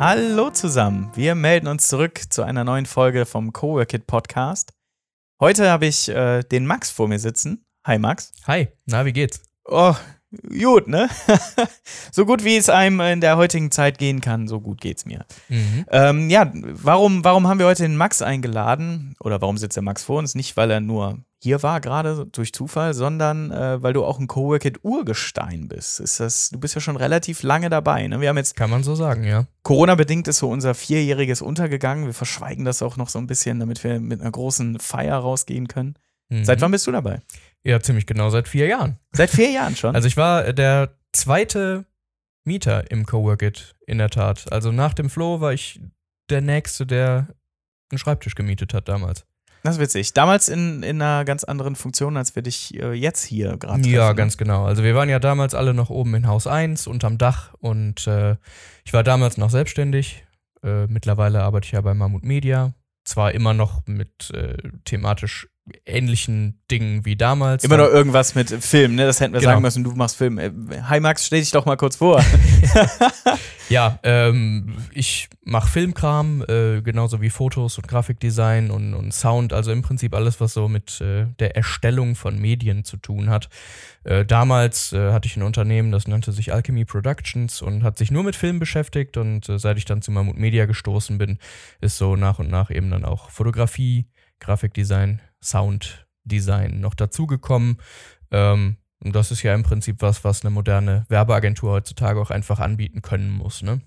Hallo zusammen, wir melden uns zurück zu einer neuen Folge vom Coworkit Podcast. Heute habe ich äh, den Max vor mir sitzen. Hi Max. Hi, na, wie geht's? Oh, gut, ne? so gut wie es einem in der heutigen Zeit gehen kann, so gut geht's mir. Mhm. Ähm, ja, warum, warum haben wir heute den Max eingeladen? Oder warum sitzt der Max vor uns? Nicht, weil er nur hier war, gerade durch Zufall, sondern äh, weil du auch ein Coworkit-Urgestein bist. Ist das, du bist ja schon relativ lange dabei. Ne? Wir haben jetzt Kann man so sagen, ja. Corona-bedingt ist so unser vierjähriges untergegangen. Wir verschweigen das auch noch so ein bisschen, damit wir mit einer großen Feier rausgehen können. Mhm. Seit wann bist du dabei? Ja, ziemlich genau, seit vier Jahren. Seit vier Jahren schon. Also ich war äh, der zweite Mieter im Coworkit, in der Tat. Also nach dem Flo war ich der Nächste, der einen Schreibtisch gemietet hat damals. Das ist witzig. Damals in, in einer ganz anderen Funktion, als wir dich äh, jetzt hier gerade. Ja, ganz genau. Also wir waren ja damals alle noch oben in Haus 1 unterm Dach und äh, ich war damals noch selbstständig. Äh, mittlerweile arbeite ich ja bei Mammut Media. Zwar immer noch mit äh, thematisch ähnlichen Dingen wie damals. Immer noch irgendwas mit Film, ne? Das hätten wir Genau. sagen müssen, du machst Film. Äh, Hi Max, stell dich doch mal kurz vor. Ja, ähm, ich mache Filmkram, äh, genauso wie Fotos und Grafikdesign und, und Sound, also im Prinzip alles, was so mit äh, der Erstellung von Medien zu tun hat. Äh, damals äh, hatte ich ein Unternehmen, das nannte sich Alchemy Productions und hat sich nur mit Film beschäftigt und äh, seit ich dann zu Mammut Media gestoßen bin, ist so nach und nach eben dann auch Fotografie, Grafikdesign, Sounddesign noch dazugekommen. Ähm, und das ist ja im Prinzip was, was eine moderne Werbeagentur heutzutage auch einfach anbieten können muss, ne?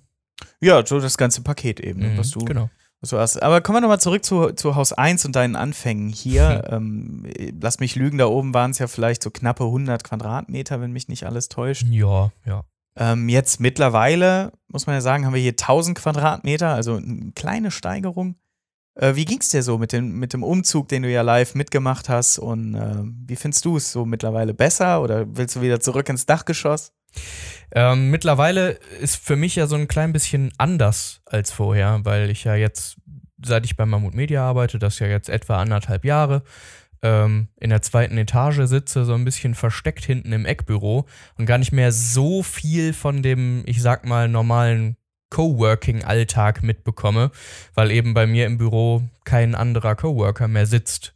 ja, so das ganze Paket eben, ne, Mhm, was du genau. was du hast. Aber kommen wir nochmal zurück zu, zu Haus 1 und deinen Anfängen hier. ähm, lass mich lügen, da oben waren es ja vielleicht so knappe 100 Quadratmeter, wenn mich nicht alles täuscht. Ja, ja. Ähm, jetzt mittlerweile, muss man ja sagen, haben wir hier 1000 Quadratmeter, also eine kleine Steigerung. Äh, wie ging's dir so mit dem, mit dem Umzug, den du ja live mitgemacht hast? Und äh, wie findest du es so mittlerweile besser oder willst du wieder zurück ins Dachgeschoss? Ähm, mittlerweile ist für mich ja so ein klein bisschen anders als vorher, weil ich ja jetzt, seit ich bei Mammut Media arbeite, das ja jetzt etwa anderthalb Jahre, ähm, in der zweiten Etage sitze, so ein bisschen versteckt hinten im Eckbüro und gar nicht mehr so viel von dem, ich sag mal, normalen Coworking-Alltag mitbekomme, weil eben bei mir im Büro kein anderer Coworker mehr sitzt.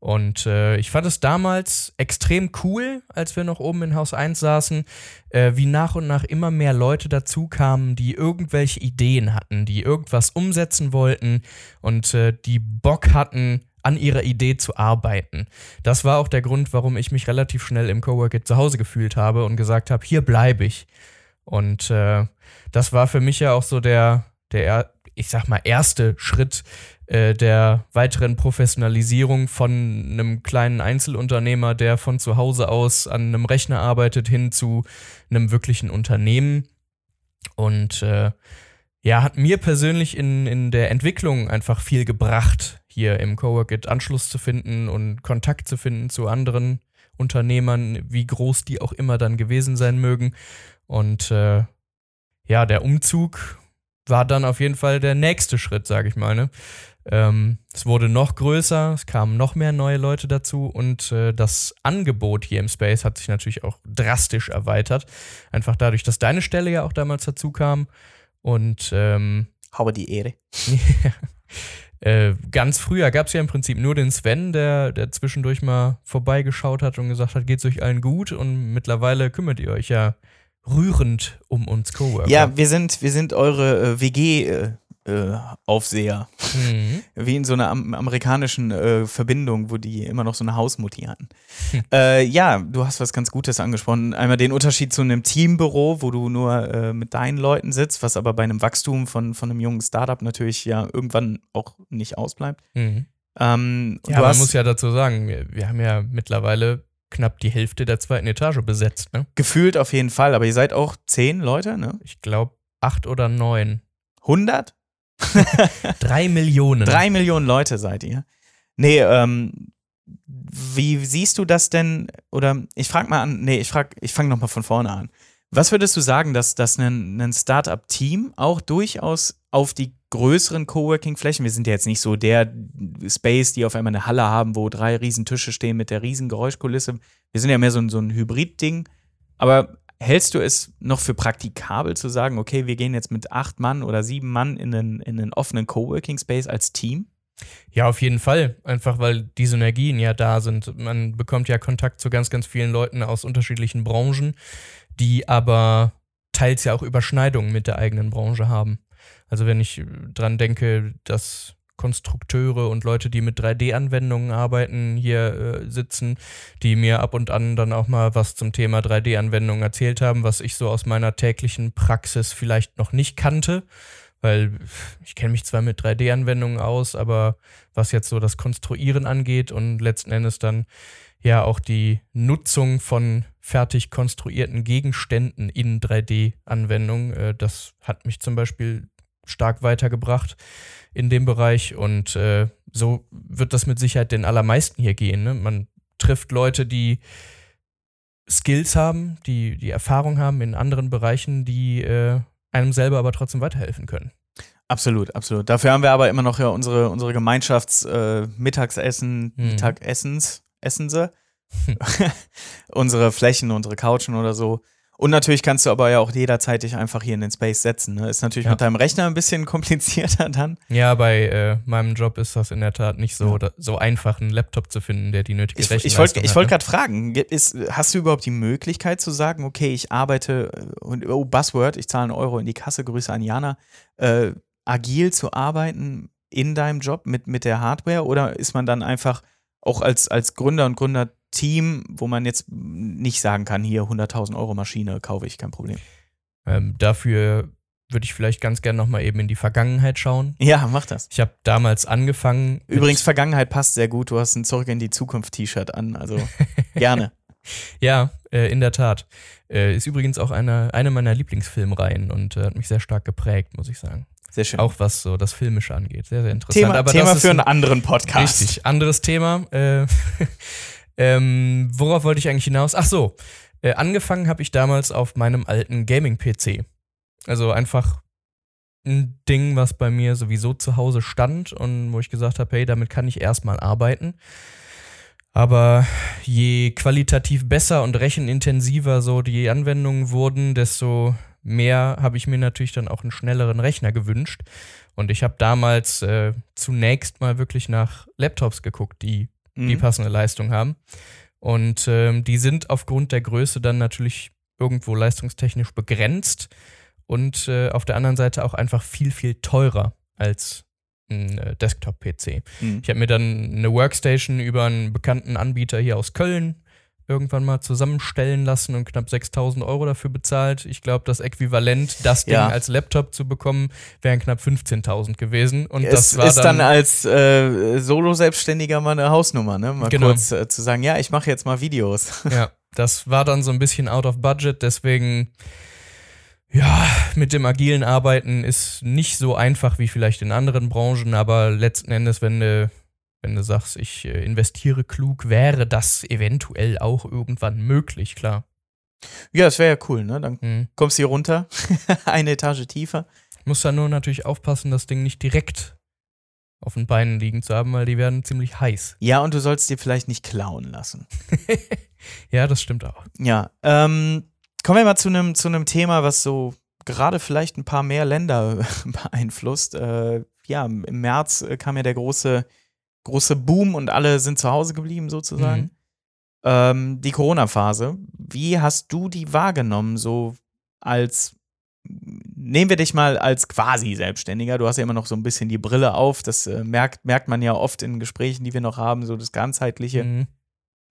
Und äh, ich fand es damals extrem cool, als wir noch oben in Haus 1 saßen, äh, wie nach und nach immer mehr Leute dazu kamen, die irgendwelche Ideen hatten, die irgendwas umsetzen wollten und äh, die Bock hatten, an ihrer Idee zu arbeiten. Das war auch der Grund, warum ich mich relativ schnell im Coworkit zu Hause gefühlt habe und gesagt habe, hier bleibe ich. Und äh, das war für mich ja auch so der, der, ich sag mal, erste Schritt äh, der weiteren Professionalisierung von einem kleinen Einzelunternehmer, der von zu Hause aus an einem Rechner arbeitet, hin zu einem wirklichen Unternehmen. Und äh, ja, hat mir persönlich in, in der Entwicklung einfach viel gebracht, hier im Coworkit Anschluss zu finden und Kontakt zu finden zu anderen Unternehmern, wie groß die auch immer dann gewesen sein mögen. Und äh, ja, der Umzug war dann auf jeden Fall der nächste Schritt, sage ich mal. Ne? Ähm, es wurde noch größer, es kamen noch mehr neue Leute dazu und äh, das Angebot hier im Space hat sich natürlich auch drastisch erweitert. Einfach dadurch, dass deine Stelle ja auch damals dazu kam. Und ähm, Habe die Ehre. äh, ganz früher gab es ja im Prinzip nur den Sven, der, der zwischendurch mal vorbeigeschaut hat und gesagt hat, geht's euch allen gut? Und mittlerweile kümmert ihr euch ja rührend um uns Coworker. Ja, wir sind, wir sind eure äh, WG-Aufseher. Mhm. Wie in so einer am amerikanischen äh, Verbindung, wo die immer noch so eine Hausmutti hatten. Hm. Äh, ja, du hast was ganz Gutes angesprochen. Einmal den Unterschied zu einem Teambüro, wo du nur äh, mit deinen Leuten sitzt, was aber bei einem Wachstum von, von einem jungen Startup natürlich ja irgendwann auch nicht ausbleibt. Mhm. Ähm, Ja, man hast muss ja dazu sagen, wir, wir haben ja mittlerweile knapp die Hälfte der zweiten Etage besetzt. Ne? gefühlt auf jeden Fall, aber ihr seid auch zehn Leute, ne? Ich glaube acht oder neun. 100? Drei Millionen. Drei Millionen Leute seid ihr. Nee, ähm, wie siehst du das denn? Oder ich frage mal an, nee, ich frag, ich fange nochmal von vorne an. Was würdest du sagen, dass, dass ein, ein Startup-Team auch durchaus auf die größeren Coworking-Flächen, wir sind ja jetzt nicht so der Space, die auf einmal eine Halle haben, wo drei riesen Tische stehen mit der riesen Geräuschkulisse. Wir sind ja mehr so ein, so ein Hybrid-Ding. Aber hältst du es noch für praktikabel zu sagen, okay, wir gehen jetzt mit acht Mann oder sieben Mann in einen, in einen offenen Coworking Space als Team? Ja, auf jeden Fall. Einfach weil die Synergien ja da sind. Man bekommt ja Kontakt zu ganz, ganz vielen Leuten aus unterschiedlichen Branchen, die aber teils ja auch Überschneidungen mit der eigenen Branche haben. Also wenn ich dran denke, dass Konstrukteure und Leute, die mit 3D-Anwendungen arbeiten, hier äh, sitzen, die mir ab und an dann auch mal was zum Thema 3D-Anwendungen erzählt haben, was ich so aus meiner täglichen Praxis vielleicht noch nicht kannte. Weil ich kenne mich zwar mit 3D-Anwendungen aus, aber was jetzt so das Konstruieren angeht und letzten Endes dann ja auch die Nutzung von fertig konstruierten Gegenständen in 3D-Anwendungen, äh, das hat mich zum Beispiel stark weitergebracht in dem Bereich und äh, so wird das mit Sicherheit den allermeisten hier gehen. Ne? Man trifft Leute, die Skills haben, die die Erfahrung haben in anderen Bereichen, die äh, einem selber aber trotzdem weiterhelfen können. Absolut, absolut. Dafür haben wir aber immer noch ja unsere, unsere Gemeinschafts-Mittagsessen, äh, hm. Mittagessens, essen sie. unsere Flächen, unsere Couchen oder so. Und natürlich kannst du aber ja auch jederzeit dich einfach hier in den Space setzen. Ne? Ist natürlich ja. mit deinem Rechner ein bisschen komplizierter dann. Ja, bei äh, meinem Job ist das in der Tat nicht so, ja. so einfach, einen Laptop zu finden, der die nötige ich, Rechenleistung ich wollt, hat. Ich wollte ne? gerade fragen, ist, hast du überhaupt die Möglichkeit zu sagen, okay, ich arbeite, oh, Buzzword, ich zahle einen Euro in die Kasse, Grüße an Jana, äh, agil zu arbeiten in deinem Job mit, mit der Hardware? Oder ist man dann einfach auch als, als Gründer und Gründer Team, wo man jetzt nicht sagen kann, hier 100.000 Euro Maschine kaufe ich, kein Problem. Ähm, dafür würde ich vielleicht ganz gerne nochmal eben in die Vergangenheit schauen. Ja, mach das. Ich habe damals angefangen. Übrigens, Vergangenheit passt sehr gut. Du hast ein Zurück in die Zukunft-T-Shirt an, also gerne. ja, äh, in der Tat. Äh, ist übrigens auch eine, eine meiner Lieblingsfilmreihen und äh, hat mich sehr stark geprägt, muss ich sagen. Sehr schön. Auch was so das Filmische angeht. Sehr, sehr interessant. Thema, Aber Thema für einen anderen Podcast. Richtig, anderes Thema. Äh, Ähm, worauf wollte ich eigentlich hinaus? Ach so, äh, angefangen habe ich damals auf meinem alten Gaming-PC. Also einfach ein Ding, was bei mir sowieso zu Hause stand und wo ich gesagt habe, hey, damit kann ich erstmal arbeiten. Aber je qualitativ besser und rechenintensiver so die Anwendungen wurden, desto mehr habe ich mir natürlich dann auch einen schnelleren Rechner gewünscht. Und ich habe damals äh, zunächst mal wirklich nach Laptops geguckt, die mhm. die passende Leistung haben. Und ähm, die sind aufgrund der Größe dann natürlich irgendwo leistungstechnisch begrenzt und äh, auf der anderen Seite auch einfach viel, viel teurer als ein äh, Desktop-PC. Mhm. Ich habe mir dann eine Workstation über einen bekannten Anbieter hier aus Köln irgendwann mal zusammenstellen lassen und knapp 6000 Euro dafür bezahlt. Ich glaube, das Äquivalent, das Ding ja. als Laptop zu bekommen, wären knapp 15.000 gewesen. Und es das war ist dann, dann als äh, Solo-Selbstständiger mal eine Hausnummer, ne? Mal genau. kurz äh, zu sagen, ja, ich mache jetzt mal Videos. Ja, das war dann so ein bisschen out of budget, deswegen ja, mit dem agilen Arbeiten ist nicht so einfach wie vielleicht in anderen Branchen, aber letzten Endes, wenn du wenn du sagst, ich äh, investiere klug, wäre das eventuell auch irgendwann möglich, klar. Ja, das wäre ja cool, ne? Dann mhm. kommst du hier runter, eine Etage tiefer. Muss dann nur natürlich aufpassen, das Ding nicht direkt auf den Beinen liegen zu haben, weil die werden ziemlich heiß. Ja, und du sollst dir vielleicht nicht klauen lassen. ja, das stimmt auch. Ja, ähm, kommen wir mal zu einem zu Thema, was so gerade vielleicht ein paar mehr Länder beeinflusst. Äh, ja, im März äh, kam ja der große große Boom und alle sind zu Hause geblieben sozusagen. Mhm. Ähm, die Corona-Phase, wie hast du die wahrgenommen, so als nehmen wir dich mal als quasi Selbstständiger. Du hast ja immer noch so ein bisschen die Brille auf. Das äh, merkt, merkt man ja oft in Gesprächen, die wir noch haben, so das Ganzheitliche. Mhm.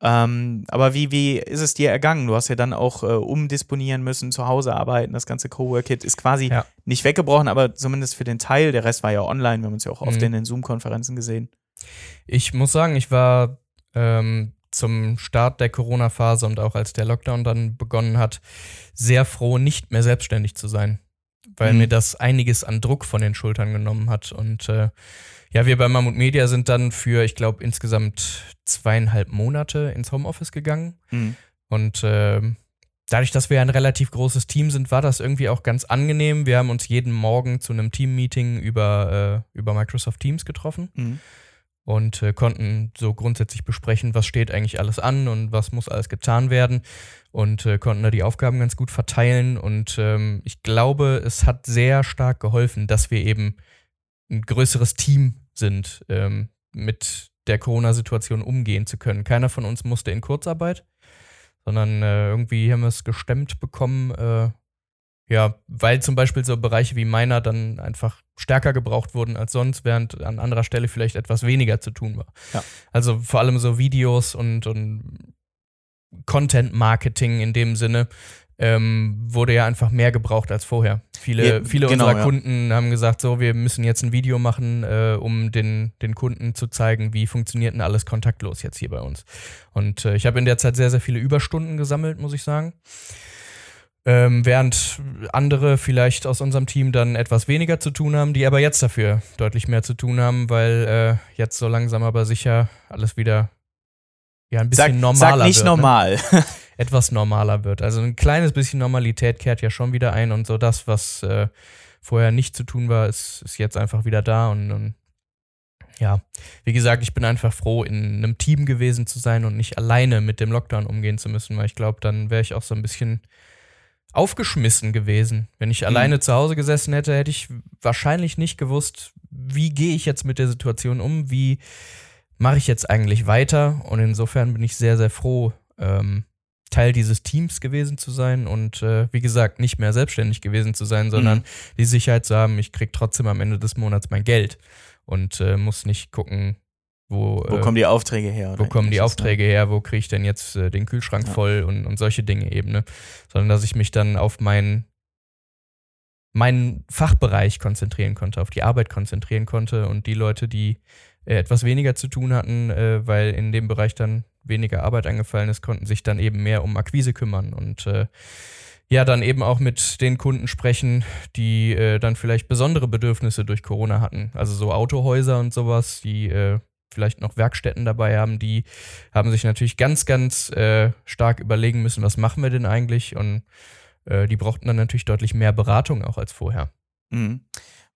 Ähm, aber wie, wie ist es dir ergangen? Du hast ja dann auch äh, umdisponieren müssen, zu Hause arbeiten. Das ganze Cowork-Kit ist quasi ja. nicht weggebrochen, aber zumindest für den Teil. Der Rest war ja online. Wir haben uns ja auch oft mhm. in den Zoom-Konferenzen gesehen. Ich muss sagen, ich war ähm, zum Start der Corona-Phase und auch als der Lockdown dann begonnen hat, sehr froh, nicht mehr selbstständig zu sein, weil mhm. mir das einiges an Druck von den Schultern genommen hat. Und äh, ja, wir bei Mammut Media sind dann für, ich glaube, insgesamt zweieinhalb Monate ins Homeoffice gegangen. Mhm. Und äh, dadurch, dass wir ein relativ großes Team sind, war das irgendwie auch ganz angenehm. Wir haben uns jeden Morgen zu einem Team-Meeting über, äh, über Microsoft Teams getroffen. Mhm. Und äh, konnten so grundsätzlich besprechen, was steht eigentlich alles an und was muss alles getan werden und äh, konnten da die Aufgaben ganz gut verteilen. Und ähm, ich glaube, es hat sehr stark geholfen, dass wir eben ein größeres Team sind, ähm, mit der Corona-Situation umgehen zu können. Keiner von uns musste in Kurzarbeit, sondern äh, irgendwie haben wir es gestemmt bekommen, äh, ja, weil zum Beispiel so Bereiche wie meiner dann einfach stärker gebraucht wurden als sonst, während an anderer Stelle vielleicht etwas weniger zu tun war. Ja. Also vor allem so Videos und, und Content-Marketing in dem Sinne ähm, wurde ja einfach mehr gebraucht als vorher. Viele, ja, viele genau, unserer ja. Kunden haben gesagt, so, wir müssen jetzt ein Video machen, äh, um den, den Kunden zu zeigen, wie funktioniert denn alles kontaktlos jetzt hier bei uns. Und äh, ich habe in der Zeit sehr, sehr viele Überstunden gesammelt, muss ich sagen. Ähm, während andere vielleicht aus unserem Team dann etwas weniger zu tun haben, die aber jetzt dafür deutlich mehr zu tun haben, weil äh, jetzt so langsam aber sicher alles wieder ja, ein bisschen sag, normaler sag nicht wird. Ne? normal. Ne? Etwas normaler wird. Also ein kleines bisschen Normalität kehrt ja schon wieder ein und so das, was äh, vorher nicht zu tun war, ist, ist jetzt einfach wieder da und, und ja, wie gesagt, ich bin einfach froh, in einem Team gewesen zu sein und nicht alleine mit dem Lockdown umgehen zu müssen, weil ich glaube, dann wäre ich auch so ein bisschen aufgeschmissen gewesen. Wenn ich mhm. alleine zu Hause gesessen hätte, hätte ich wahrscheinlich nicht gewusst, wie gehe ich jetzt mit der Situation um, wie mache ich jetzt eigentlich weiter. Und insofern bin ich sehr, sehr froh, ähm, Teil dieses Teams gewesen zu sein und äh, wie gesagt, nicht mehr selbstständig gewesen zu sein, sondern mhm. die Sicherheit zu haben, ich kriege trotzdem am Ende des Monats mein Geld und äh, muss nicht gucken, wo, wo äh, kommen die Aufträge her? Wo kommen die Aufträge ne? her? Wo kriege ich denn jetzt äh, den Kühlschrank ja. voll und, und solche Dinge eben, ne? Sondern dass ich mich dann auf meinen meinen Fachbereich konzentrieren konnte, auf die Arbeit konzentrieren konnte und die Leute, die äh, etwas weniger zu tun hatten, äh, weil in dem Bereich dann weniger Arbeit angefallen ist, konnten sich dann eben mehr um Akquise kümmern und äh, ja, dann eben auch mit den Kunden sprechen, die äh, dann vielleicht besondere Bedürfnisse durch Corona hatten. Also so Autohäuser und sowas, die äh, vielleicht noch Werkstätten dabei haben, die haben sich natürlich ganz, ganz äh, stark überlegen müssen, was machen wir denn eigentlich? Und äh, die brauchten dann natürlich deutlich mehr Beratung auch als vorher. Mhm.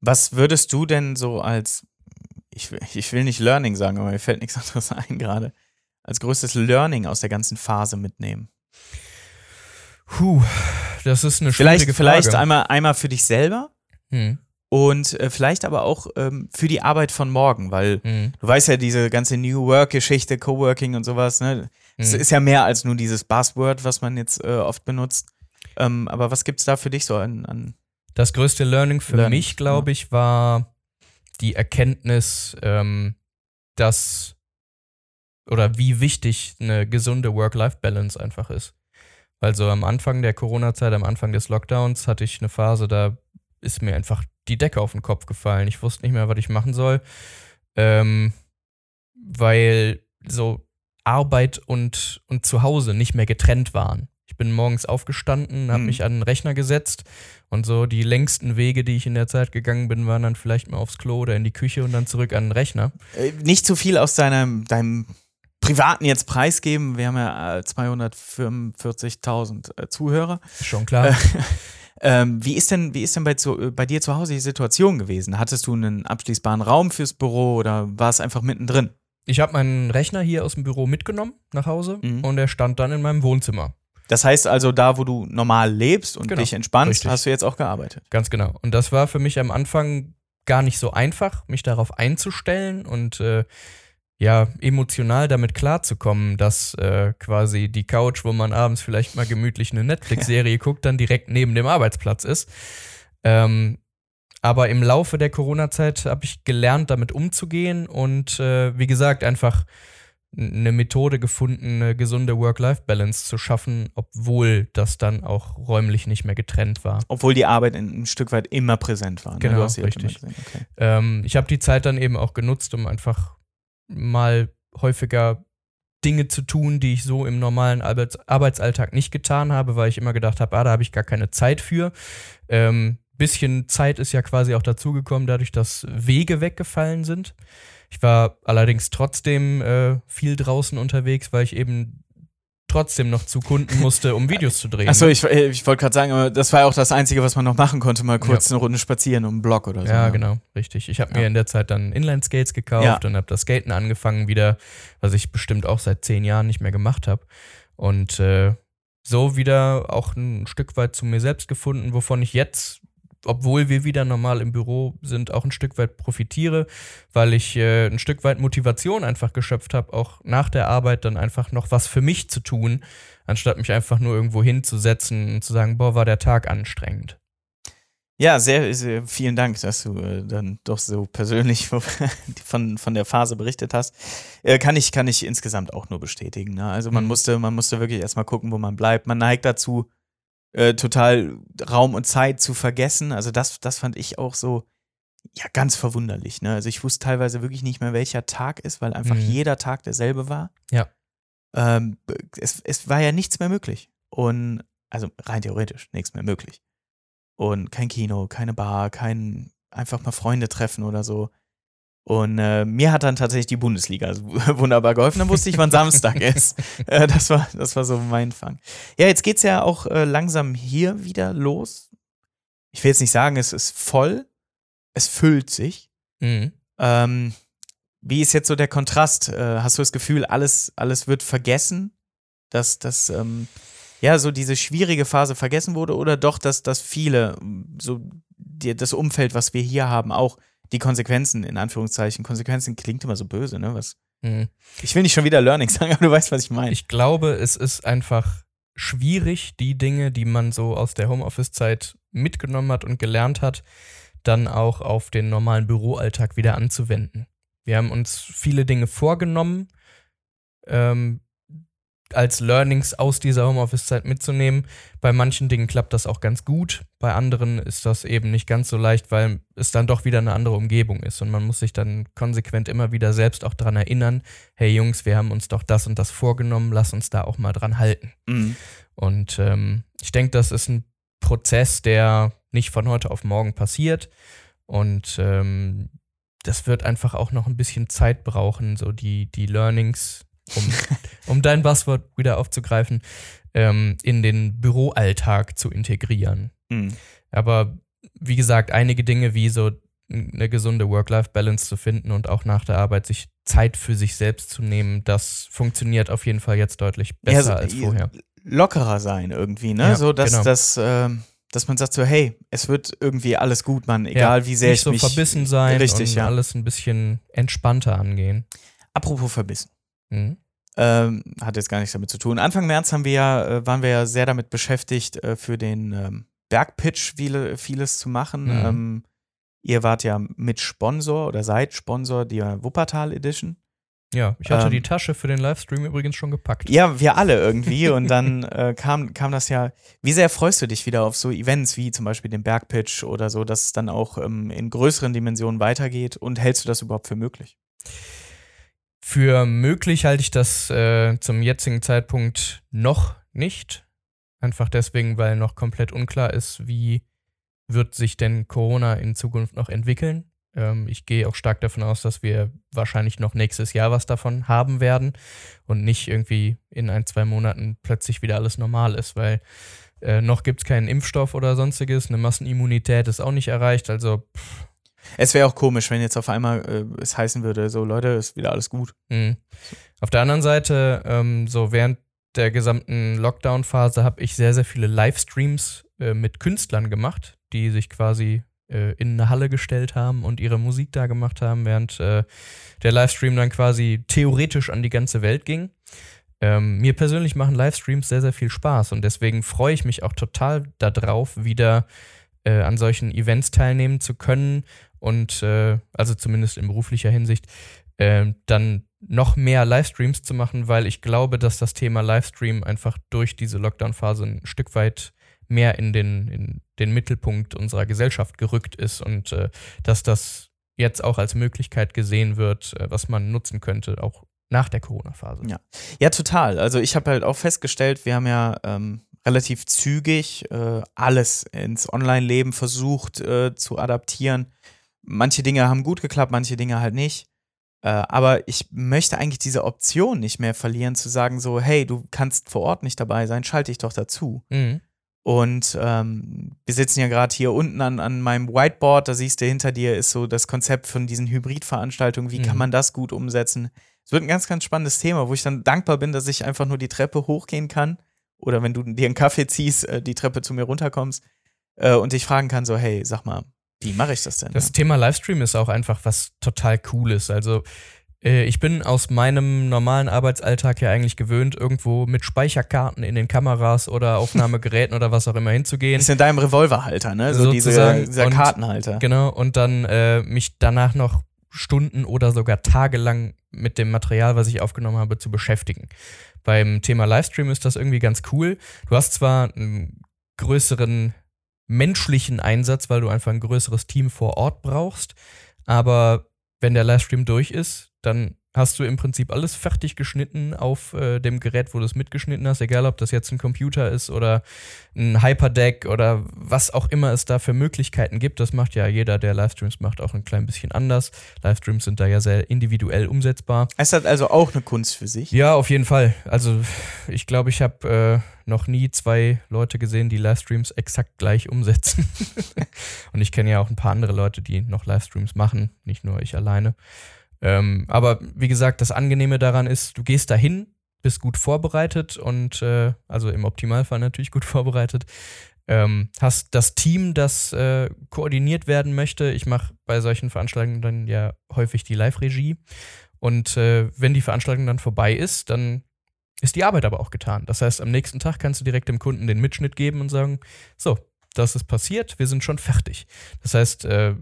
Was würdest du denn so als, ich, ich will nicht Learning sagen, aber mir fällt nichts anderes ein gerade, als größtes Learning aus der ganzen Phase mitnehmen? Puh, das ist eine vielleicht, Frage. Vielleicht einmal, einmal für dich selber. Hm und äh, vielleicht aber auch ähm, für die Arbeit von morgen, weil mhm. du weißt ja, diese ganze New Work-Geschichte, Coworking und sowas, ne? Es mhm. ist ja mehr als nur dieses Buzzword, was man jetzt äh, oft benutzt. Ähm, aber was gibt es da für dich so an, an Das größte Learning für Learning, mich, glaube ich, war die Erkenntnis, ähm, dass oder wie wichtig eine gesunde Work-Life-Balance einfach ist. Weil so am Anfang der Corona-Zeit, am Anfang des Lockdowns, hatte ich eine Phase, da ist mir einfach die Decke auf den Kopf gefallen. Ich wusste nicht mehr, was ich machen soll. Ähm, weil so Arbeit und, und Zuhause nicht mehr getrennt waren. Ich bin morgens aufgestanden, habe mhm. mich an den Rechner gesetzt und so die längsten Wege, die ich in der Zeit gegangen bin, waren dann vielleicht mal aufs Klo oder in die Küche und dann zurück an den Rechner. Äh, nicht zu viel aus deinem, deinem privaten jetzt preisgeben. Wir haben ja 245.000 äh, Zuhörer. Schon klar. Ähm, wie ist denn, wie ist denn bei, zu, bei dir zu Hause die Situation gewesen? Hattest du einen abschließbaren Raum fürs Büro oder war es einfach mittendrin? Ich habe meinen Rechner hier aus dem Büro mitgenommen nach Hause mhm. und er stand dann in meinem Wohnzimmer. Das heißt also, da, wo du normal lebst und genau, dich entspannst, richtig. hast du jetzt auch gearbeitet. Ganz genau. Und das war für mich am Anfang gar nicht so einfach, mich darauf einzustellen und äh, ja, emotional damit klarzukommen, dass äh, quasi die Couch, wo man abends vielleicht mal gemütlich eine Netflix-Serie guckt, dann direkt neben dem Arbeitsplatz ist. Ähm, aber im Laufe der Corona-Zeit habe ich gelernt, damit umzugehen und äh, wie gesagt, einfach eine Methode gefunden, eine gesunde Work-Life-Balance zu schaffen, obwohl das dann auch räumlich nicht mehr getrennt war. Obwohl die Arbeit ein Stück weit immer präsent war. Ne? Genau, richtig. Okay. Ähm, ich habe die Zeit dann eben auch genutzt, um einfach mal häufiger Dinge zu tun, die ich so im normalen Arbeits Arbeitsalltag nicht getan habe, weil ich immer gedacht habe, ah, da habe ich gar keine Zeit für. Ähm, bisschen Zeit ist ja quasi auch dazugekommen, dadurch, dass Wege weggefallen sind. Ich war allerdings trotzdem äh, viel draußen unterwegs, weil ich eben trotzdem noch zu Kunden musste, um Videos zu drehen. Achso, ich, ich wollte gerade sagen, das war ja auch das Einzige, was man noch machen konnte, mal kurz ja. eine Runde spazieren um einen Block oder so. Ja, genau, richtig. Ich habe mir in der Zeit dann Inline-Skates gekauft und habe das Skaten angefangen wieder, was ich bestimmt auch seit zehn Jahren nicht mehr gemacht habe. Und äh, so wieder auch ein Stück weit zu mir selbst gefunden, wovon ich jetzt obwohl wir wieder normal im Büro sind, auch ein Stück weit profitiere, weil ich äh, ein Stück weit Motivation einfach geschöpft habe, auch nach der Arbeit dann einfach noch was für mich zu tun, anstatt mich einfach nur irgendwo hinzusetzen und zu sagen, boah, war der Tag anstrengend. Ja, sehr, sehr vielen Dank, dass du äh, dann doch so persönlich von, von der Phase berichtet hast. Äh, kann, ich, kann ich insgesamt auch nur bestätigen. Ne? Also man mhm. musste, man musste wirklich erstmal gucken, wo man bleibt. Man neigt dazu, äh, total Raum und Zeit zu vergessen. Also das, das fand ich auch so, ja, ganz verwunderlich. Ne? Also ich wusste teilweise wirklich nicht mehr, welcher Tag ist, weil einfach mhm. jeder Tag derselbe war. Ja. Ähm, es, es war ja nichts mehr möglich. Und, also rein theoretisch, nichts mehr möglich. Und kein Kino, keine Bar, kein einfach mal Freunde treffen oder so. Und äh, mir hat dann tatsächlich die Bundesliga wunderbar geholfen. Dann wusste ich, wann Samstag ist. Äh, das, war, das war so mein Fang. Ja, jetzt geht es ja auch äh, langsam hier wieder los. Ich will jetzt nicht sagen, es ist voll. Es füllt sich. Mhm. Ähm, wie ist jetzt so der Kontrast? Äh, hast du das Gefühl, alles, alles wird vergessen? Dass, dass ähm, ja, so diese schwierige Phase vergessen wurde? Oder doch, dass, dass viele, so die, das Umfeld, was wir hier haben, auch die Konsequenzen, in Anführungszeichen, Konsequenzen klingt immer so böse, ne? Was? Mhm. Ich will nicht schon wieder Learning sagen, aber du weißt, was ich meine. Ich glaube, es ist einfach schwierig, die Dinge, die man so aus der Homeoffice-Zeit mitgenommen hat und gelernt hat, dann auch auf den normalen Büroalltag wieder anzuwenden. Wir haben uns viele Dinge vorgenommen, ähm, als Learnings aus dieser Homeoffice-Zeit mitzunehmen. Bei manchen Dingen klappt das auch ganz gut, bei anderen ist das eben nicht ganz so leicht, weil es dann doch wieder eine andere Umgebung ist und man muss sich dann konsequent immer wieder selbst auch daran erinnern, hey Jungs, wir haben uns doch das und das vorgenommen, lass uns da auch mal dran halten. Mhm. Und ähm, ich denke, das ist ein Prozess, der nicht von heute auf morgen passiert und ähm, das wird einfach auch noch ein bisschen Zeit brauchen, so die, die Learnings um, um dein Buzzword wieder aufzugreifen, ähm, in den Büroalltag zu integrieren. Mhm. Aber wie gesagt, einige Dinge wie so eine gesunde Work-Life-Balance zu finden und auch nach der Arbeit sich Zeit für sich selbst zu nehmen, das funktioniert auf jeden Fall jetzt deutlich besser ja, so, als vorher. Lockerer sein irgendwie, ne? Ja, so, dass, genau. dass, äh, dass man sagt so, hey, es wird irgendwie alles gut, man, egal ja, wie sehr nicht ich so mich verbissen sein richtig, und ja. alles ein bisschen entspannter angehen. Apropos verbissen. Mhm. Ähm, hat jetzt gar nichts damit zu tun. Anfang März haben wir ja, äh, waren wir ja sehr damit beschäftigt, äh, für den ähm, Bergpitch viele, vieles zu machen. Mhm. Ähm, ihr wart ja mit Sponsor oder seid Sponsor der Wuppertal Edition. Ja, ich hatte ähm, die Tasche für den Livestream übrigens schon gepackt. Ja, wir alle irgendwie. und dann äh, kam, kam das ja. Wie sehr freust du dich wieder auf so Events wie zum Beispiel den Bergpitch oder so, dass es dann auch ähm, in größeren Dimensionen weitergeht? Und hältst du das überhaupt für möglich? Für möglich halte ich das äh, zum jetzigen Zeitpunkt noch nicht. Einfach deswegen, weil noch komplett unklar ist, wie wird sich denn Corona in Zukunft noch entwickeln. Ähm, ich gehe auch stark davon aus, dass wir wahrscheinlich noch nächstes Jahr was davon haben werden und nicht irgendwie in ein, zwei Monaten plötzlich wieder alles normal ist, weil äh, noch gibt es keinen Impfstoff oder sonstiges, eine Massenimmunität ist auch nicht erreicht. Also pff, es wäre auch komisch, wenn jetzt auf einmal äh, es heißen würde, so Leute, ist wieder alles gut. Mhm. Auf der anderen Seite, ähm, so während der gesamten Lockdown-Phase habe ich sehr, sehr viele Livestreams äh, mit Künstlern gemacht, die sich quasi äh, in eine Halle gestellt haben und ihre Musik da gemacht haben, während äh, der Livestream dann quasi theoretisch an die ganze Welt ging. Ähm, mir persönlich machen Livestreams sehr, sehr viel Spaß und deswegen freue ich mich auch total darauf, wieder äh, an solchen Events teilnehmen zu können und äh, also zumindest in beruflicher Hinsicht, äh, dann noch mehr Livestreams zu machen, weil ich glaube, dass das Thema Livestream einfach durch diese Lockdown-Phase ein Stück weit mehr in den, in den Mittelpunkt unserer Gesellschaft gerückt ist und äh, dass das jetzt auch als Möglichkeit gesehen wird, äh, was man nutzen könnte, auch nach der Corona-Phase. Ja. ja, total. Also ich habe halt auch festgestellt, wir haben ja ähm, relativ zügig äh, alles ins Online-Leben versucht äh, zu adaptieren manche Dinge haben gut geklappt, manche Dinge halt nicht. Äh, aber ich möchte eigentlich diese Option nicht mehr verlieren, zu sagen so, hey, du kannst vor Ort nicht dabei sein, schalte dich doch dazu. Mhm. Und ähm, wir sitzen ja gerade hier unten an, an meinem Whiteboard, da siehst du, hinter dir ist so das Konzept von diesen Hybridveranstaltungen, wie kann Mhm. man das gut umsetzen? Es wird ein ganz, ganz spannendes Thema, wo ich dann dankbar bin, dass ich einfach nur die Treppe hochgehen kann oder wenn du dir einen Kaffee ziehst, äh, die Treppe zu mir runterkommst äh, und dich fragen kann, so, hey, sag mal, wie mache ich das denn? Das Thema Livestream ist auch einfach was total Cooles. Also äh, ich bin aus meinem normalen Arbeitsalltag ja eigentlich gewöhnt, irgendwo mit Speicherkarten in den Kameras oder Aufnahmegeräten oder was auch immer hinzugehen. ist in deinem Revolverhalter, ne? So diese, Sozusagen. dieser Und- Kartenhalter. Genau, und dann äh, mich danach noch Stunden oder sogar tagelang mit dem Material, was ich aufgenommen habe, zu beschäftigen. Beim Thema Livestream ist das irgendwie ganz cool. Du hast zwar einen größeren menschlichen Einsatz, weil du einfach ein größeres Team vor Ort brauchst, aber wenn der Livestream durch ist, dann hast du im Prinzip alles fertig geschnitten auf äh, dem Gerät, wo du es mitgeschnitten hast, egal ob das jetzt ein Computer ist oder ein Hyperdeck oder was auch immer es da für Möglichkeiten gibt. Das macht ja jeder, der Livestreams macht, auch ein klein bisschen anders. Livestreams sind da ja sehr individuell umsetzbar. Es hat also auch eine Kunst für sich. Ja, auf jeden Fall. Also ich glaube, ich habe äh, noch nie zwei Leute gesehen, die Livestreams exakt gleich umsetzen. Und ich kenne ja auch ein paar andere Leute, die noch Livestreams machen, nicht nur ich alleine. Ähm, aber wie gesagt, das Angenehme daran ist, du gehst dahin, bist gut vorbereitet und äh, also im Optimalfall natürlich gut vorbereitet. Ähm, hast das Team, das äh, koordiniert werden möchte. Ich mache bei solchen Veranstaltungen dann ja häufig die Live-Regie. Und äh, wenn die Veranstaltung dann vorbei ist, dann ist die Arbeit aber auch getan. Das heißt, am nächsten Tag kannst du direkt dem Kunden den Mitschnitt geben und sagen, so, das ist passiert, wir sind schon fertig. Das heißt, äh,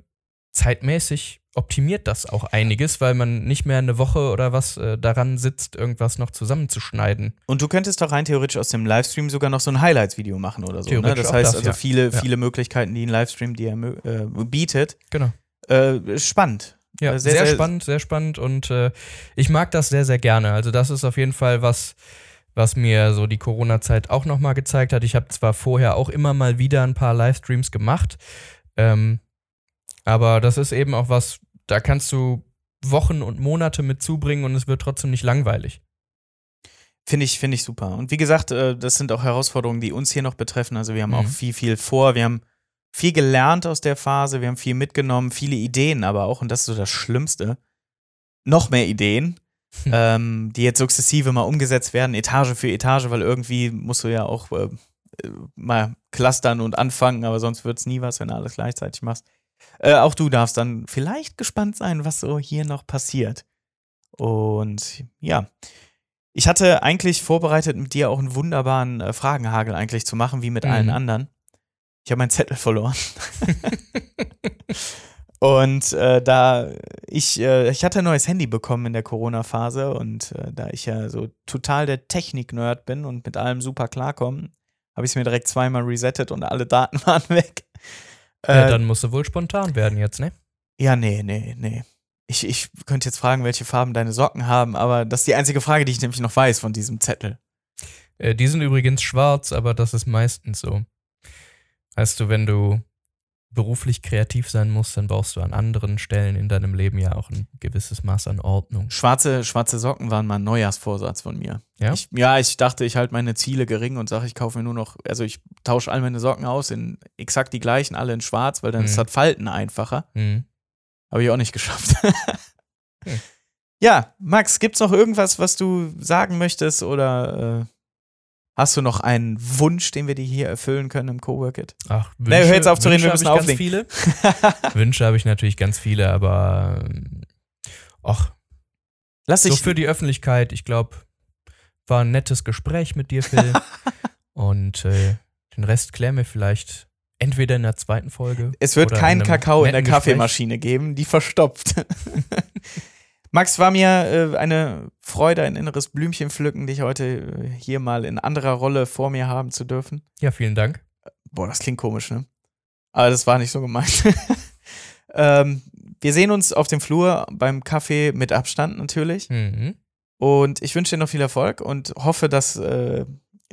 zeitmäßig optimiert das auch einiges, weil man nicht mehr eine Woche oder was äh, daran sitzt, irgendwas noch zusammenzuschneiden. Und du könntest doch rein theoretisch aus dem Livestream sogar noch so ein Highlights-Video machen oder so. Ne? Das heißt das, also ja. viele, Ja. viele Möglichkeiten, die ein Livestream dir äh, bietet. Genau. Äh, spannend. Ja, Äh, sehr, sehr, sehr- spannend, sehr spannend und äh, ich mag das sehr, sehr gerne. Also das ist auf jeden Fall was, was mir so die Corona-Zeit auch nochmal gezeigt hat. Ich habe zwar vorher auch immer mal wieder ein paar Livestreams gemacht, ähm, aber das ist eben auch was, da kannst du Wochen und Monate mit zubringen und es wird trotzdem nicht langweilig. Finde ich, finde ich super. Und wie gesagt, äh, das sind auch Herausforderungen, die uns hier noch betreffen. Also wir haben Mhm. auch viel, viel vor. Wir haben viel gelernt aus der Phase. Wir haben viel mitgenommen, viele Ideen aber auch. Und das ist so das Schlimmste. Noch mehr Ideen, Hm. ähm, die jetzt sukzessive mal umgesetzt werden, Etage für Etage, weil irgendwie musst du ja auch äh, äh, mal clustern und anfangen, aber sonst wird es nie was, wenn du alles gleichzeitig machst. Äh, auch du darfst dann vielleicht gespannt sein, was so hier noch passiert. Und ja, ich hatte eigentlich vorbereitet, mit dir auch einen wunderbaren äh, Fragenhagel eigentlich zu machen, wie mit allen Mhm. anderen. Ich habe meinen Zettel verloren. und äh, da ich, äh, ich hatte ein neues Handy bekommen in der Corona-Phase und äh, da ich ja so total der Technik-Nerd bin und mit allem super klarkomme, habe ich es mir direkt zweimal resettet und alle Daten waren weg. Ja, Äh, dann musst du wohl spontan werden jetzt, ne? ja, nee, nee, nee. Ich, ich könnte jetzt fragen, welche Farben deine Socken haben, aber das ist die einzige Frage, die ich nämlich noch weiß von diesem Zettel. Äh, die sind übrigens schwarz, aber das ist meistens so. Weißt du, wenn du beruflich kreativ sein musst, dann brauchst du an anderen Stellen in deinem Leben ja auch ein gewisses Maß an Ordnung. Schwarze, schwarze Socken waren mal ein Neujahrsvorsatz von mir. Ja? Ich, ja, ich dachte, ich halte meine Ziele gering und sage, ich kaufe mir nur noch, also ich tausche all meine Socken aus in exakt die gleichen, alle in schwarz, weil dann ist Mhm. das Falten einfacher. Hm. Habe ich auch nicht geschafft. Hm. Ja, Max, gibt's noch irgendwas, was du sagen möchtest oder äh, hast du noch einen Wunsch, den wir dir hier erfüllen können im Coworkit? Ach, Wünsche, Nee, hör jetzt auf zu reden, wir müssen habe ich ganz viele. Wünsche habe ich natürlich ganz viele, aber ähm, ach, Lass so für die Öffentlichkeit, ich glaube, war ein nettes Gespräch mit dir, Phil. Und äh, den Rest klären wir vielleicht entweder in der zweiten Folge. Es wird keinen Kakao in der netten Gespräch. Kaffeemaschine geben, die verstopft. Max, war mir äh, eine Freude, ein inneres Blümchen pflücken, dich heute äh, hier mal in anderer Rolle vor mir haben zu dürfen. Ja, vielen Dank. Boah, das klingt komisch, ne? Aber das war nicht so gemeint. ähm, wir sehen uns auf dem Flur beim Kaffee mit Abstand natürlich. Mhm. Und ich wünsche dir noch viel Erfolg und hoffe, dass äh,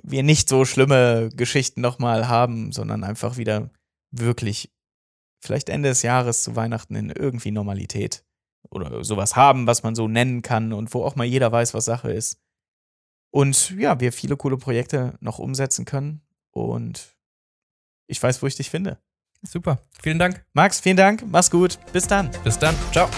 wir nicht so schlimme Geschichten nochmal haben, sondern einfach wieder wirklich vielleicht Ende des Jahres zu Weihnachten in irgendwie Normalität oder sowas haben, was man so nennen kann und wo auch mal jeder weiß, was Sache ist. Und ja, wir viele coole Projekte noch umsetzen können. Und ich weiß, wo ich dich finde. Super. Vielen Dank. Max, vielen Dank. Mach's gut. Bis dann. Bis dann. Ciao.